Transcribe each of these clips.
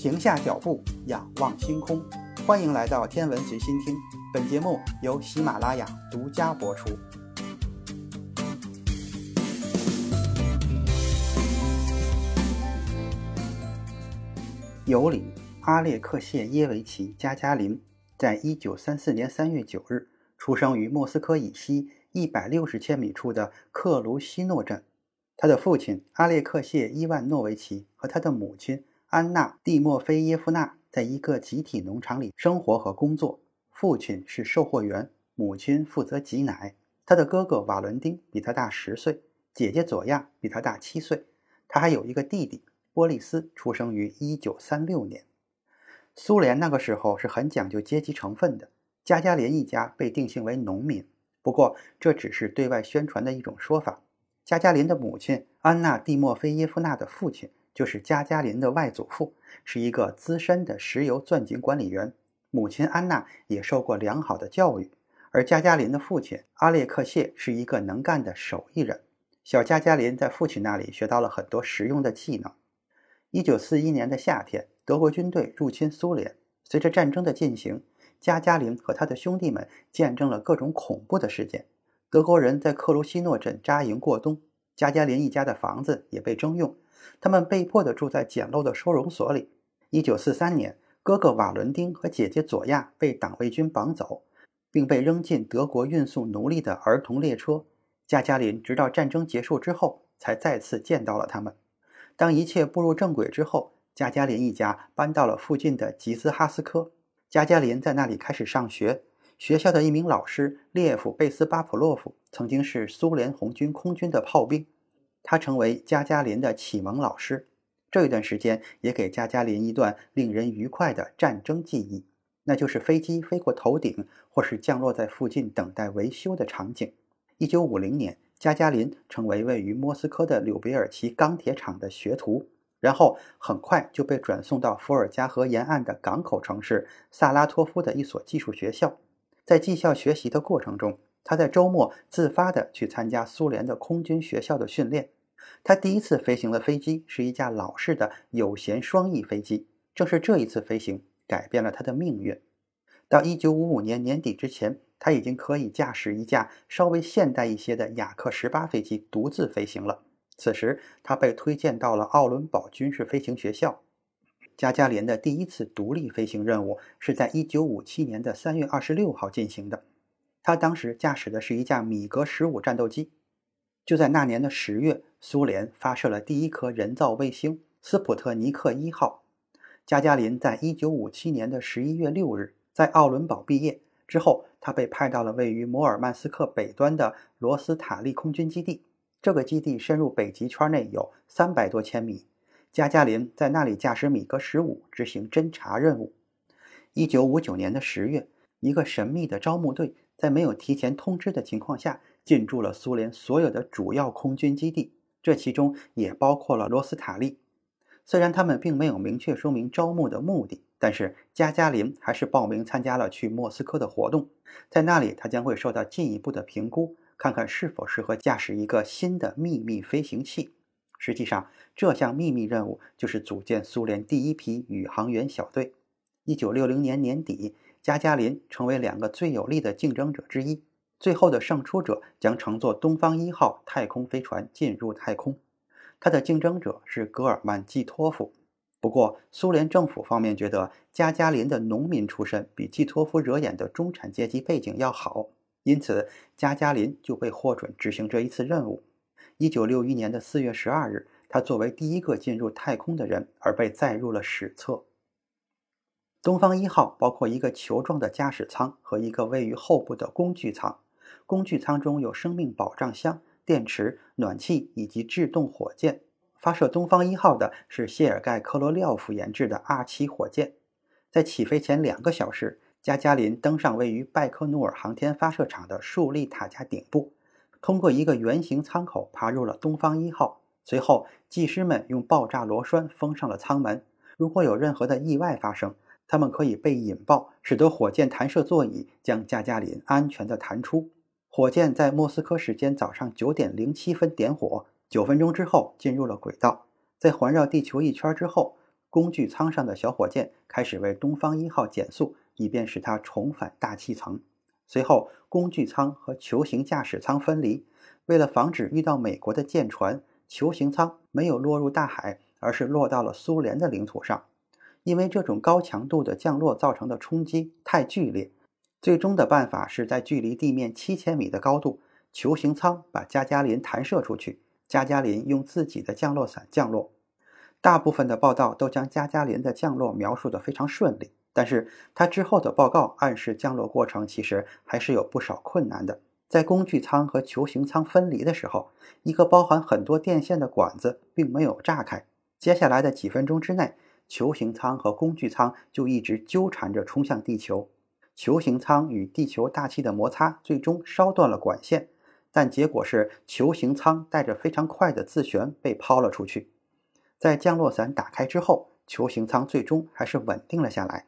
停下脚步，仰望星空。欢迎来到天文随心听，本节目由喜马拉雅独家播出。尤里·阿列克谢耶维奇·加加林，在一九三四年三月九日出生于莫斯科以西一百六十千米处的克卢西诺镇。他的父亲阿列克谢·伊万诺维奇和他的母亲安娜·蒂莫菲耶夫娜在一个集体农场里生活和工作。父亲是售货员，母亲负责挤奶。他的哥哥瓦伦丁比他大十岁，姐姐佐亚比他大七岁。他还有一个弟弟波利斯，出生于一九三六年。苏联那个时候是很讲究阶级成分的，加加林一家被定性为农民。不过这只是对外宣传的一种说法。加加林的母亲安娜·蒂莫菲耶夫娜的父亲就是加加林的外祖父，是一个资深的石油钻井管理员。母亲安娜也受过良好的教育，而加加林的父亲阿列克谢是一个能干的手艺人。小加加林在父亲那里学到了很多实用的技能。一九四一年的夏天，德国军队入侵苏联。随着战争的进行，加加林和他的兄弟们见证了各种恐怖的事件。德国人在克卢西诺镇扎营过冬，加加林一家的房子也被征用，他们被迫地住在简陋的收容所里。一九四三年，哥哥瓦伦丁和姐姐佐亚被党卫军绑走，并被扔进德国运送奴隶的儿童列车。加加林直到战争结束之后才再次见到了他们。当一切步入正轨之后，加加林一家搬到了附近的吉斯哈斯科，加加林在那里开始上学。学校的一名老师列夫·贝斯巴普洛夫曾经是苏联红军空军的炮兵，他成为加加林的启蒙老师。这一段时间也给加加林一段令人愉快的战争记忆，那就是飞机飞过头顶或是降落在附近等待维修的场景。一九五零年，加加林成为位于莫斯科的柳别尔奇钢铁厂的学徒，然后很快就被转送到伏尔加河沿岸的港口城市萨拉托夫的一所技术学校。在技校学习的过程中，他在周末自发地去参加苏联的空军学校的训练。他第一次飞行的飞机是一架老式的有舷双翼飞机，正是这一次飞行改变了他的命运。到1955年年底之前，他已经可以驾驶一架稍微现代一些的雅克十八飞机独自飞行了。此时，他被推荐到了奥伦堡军事飞行学校。加加林的第一次独立飞行任务是在1957年的3月26号进行的。他当时驾驶的是一架米格十五战斗机。就在那年的十月，苏联发射了第一颗人造卫星“斯普特尼克一号”。加加林在1957年的11月6日在奥伦堡毕业之后，他被派到了位于摩尔曼斯克北端的罗斯塔利空军基地。这个基地深入北极圈内有三百多千米。加加林在那里驾驶米格十五执行侦察任务。一九五九年的十月，一个神秘的招募队在没有提前通知的情况下进驻了苏联所有的主要空军基地，这其中也包括了罗斯塔利。虽然他们并没有明确说明招募的目的，但是加加林还是报名参加了去莫斯科的活动。在那里，他将会受到进一步的评估，看看是否适合驾驶一个新的秘密飞行器。实际上，这项秘密任务就是组建苏联第一批宇航员小队。一九六零年年底，加加林成为两个最有力的竞争者之一。最后的胜出者将乘坐东方一号太空飞船进入太空。他的竞争者是戈尔曼季托夫。不过，苏联政府方面觉得加加林的农民出身比季托夫惹眼的中产阶级背景要好，因此加加林就被获准执行这一次任务。一九六一年的四月十二日，他作为第一个进入太空的人而被载入了史册。东方一号包括一个球状的驾驶舱和一个位于后部的工具舱。工具舱中有生命保障箱、电池、暖气以及制动火箭。发射东方一号的是谢尔盖·科罗廖夫研制的 R 七火箭。在起飞前两个小时，加加林登上位于拜科努尔航天发射场的竖立塔架顶部。通过一个圆形舱口爬入了东方一号，随后技师们用爆炸螺栓封上了舱门。如果有任何的意外发生，他们可以被引爆，使得火箭弹射座椅将加加林安全地弹出。火箭在莫斯科时间早上九点零七分点火，九分钟之后进入了轨道。在环绕地球一圈之后，工具舱上的小火箭开始为东方一号减速，以便使它重返大气层。随后，工具舱和球形驾驶舱分离。为了防止遇到美国的舰船，球形舱没有落入大海，而是落到了苏联的领土上。因为这种高强度的降落造成的冲击太剧烈，最终的办法是在距离地面七千米的高度，球形舱把加加林弹射出去，加加林用自己的降落伞降落。大部分的报道都将加加林的降落描述得非常顺利。但是他之后的报告暗示，降落过程其实还是有不少困难的。在工具舱和球形舱分离的时候，一个包含很多电线的管子并没有炸开。接下来的几分钟之内，球形舱和工具舱就一直纠缠着冲向地球。球形舱与地球大气的摩擦最终烧断了管线，但结果是球形舱带着非常快的自旋被抛了出去。在降落伞打开之后，球形舱最终还是稳定了下来。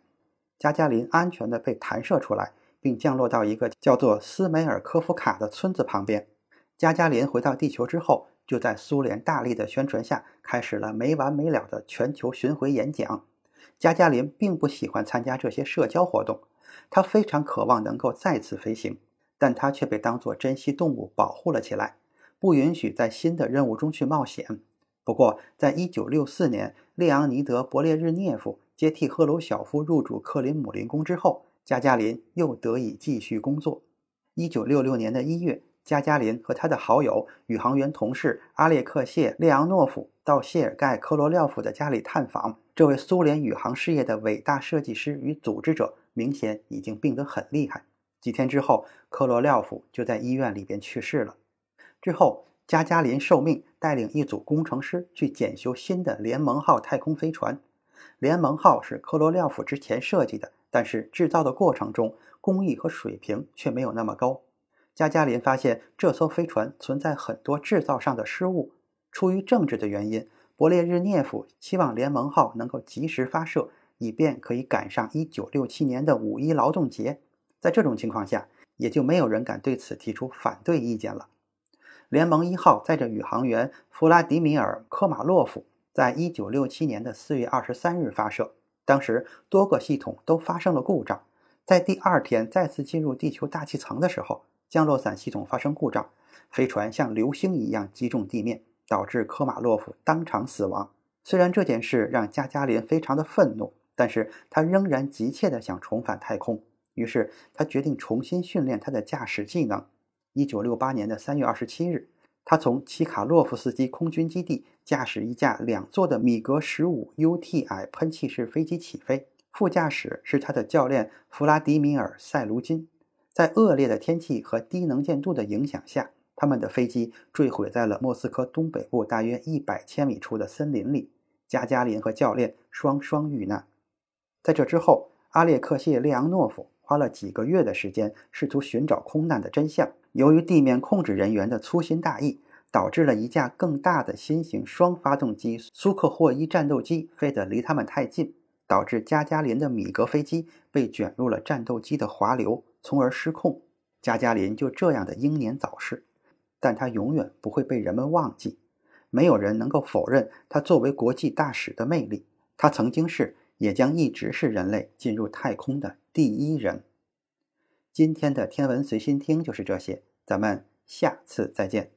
加加林安全地被弹射出来，并降落到一个叫做斯梅尔科夫卡的村子旁边。加加林回到地球之后，就在苏联大力的宣传下，开始了没完没了的全球巡回演讲。加加林并不喜欢参加这些社交活动，他非常渴望能够再次飞行，但他却被当作珍稀动物保护了起来，不允许在新的任务中去冒险。不过，在1964年，列昂尼德·勃列日涅夫。接替赫鲁晓夫入主克林姆林宫之后，加加林又得以继续工作。一九六六年的一月，加加林和他的好友、宇航员同事阿列克谢·列昂诺夫到谢尔盖·科罗廖夫的家里探访。这位苏联宇航事业的伟大设计师与组织者，明显已经病得很厉害。几天之后，科罗廖夫就在医院里边去世了。之后，加加林受命带领一组工程师去检修新的联盟号太空飞船。联盟号是科罗廖夫之前设计的，但是制造的过程中工艺和水平却没有那么高。加加林发现这艘飞船存在很多制造上的失误。出于政治的原因，勃列日涅夫希望联盟号能够及时发射，以便可以赶上1967年的五一劳动节。在这种情况下，也就没有人敢对此提出反对意见了。联盟一号载着宇航员弗拉迪米尔·科马洛夫。在一九六七年的四月二十三日发射，当时多个系统都发生了故障。在第二天再次进入地球大气层的时候，降落伞系统发生故障，飞船像流星一样击中地面，导致科马洛夫当场死亡。虽然这件事让加加林非常的愤怒，但是他仍然急切地想重返太空。于是他决定重新训练他的驾驶技能。一九六八年的三月二十七日。他从齐卡洛夫斯基空军基地驾驶一架两座的米格十五 UTI 喷气式飞机起飞，副驾驶是他的教练弗拉迪米尔·塞卢金。在恶劣的天气和低能见度的影响下，他们的飞机坠毁在了莫斯科东北部大约一百千米处的森林里。加加林和教练双双遇难。在这之后，阿列克谢·列昂诺夫花了几个月的时间，试图寻找空难的真相。由于地面控制人员的粗心大意，导致了一架更大的新型双发动机苏克霍伊战斗机飞得离他们太近，导致加加林的米格飞机被卷入了战斗机的滑流，从而失控。加加林就这样的英年早逝，但他永远不会被人们忘记。没有人能够否认他作为国际大使的魅力。他曾经是，也将一直是人类进入太空的第一人。今天的天文随心听就是这些，咱们下次再见。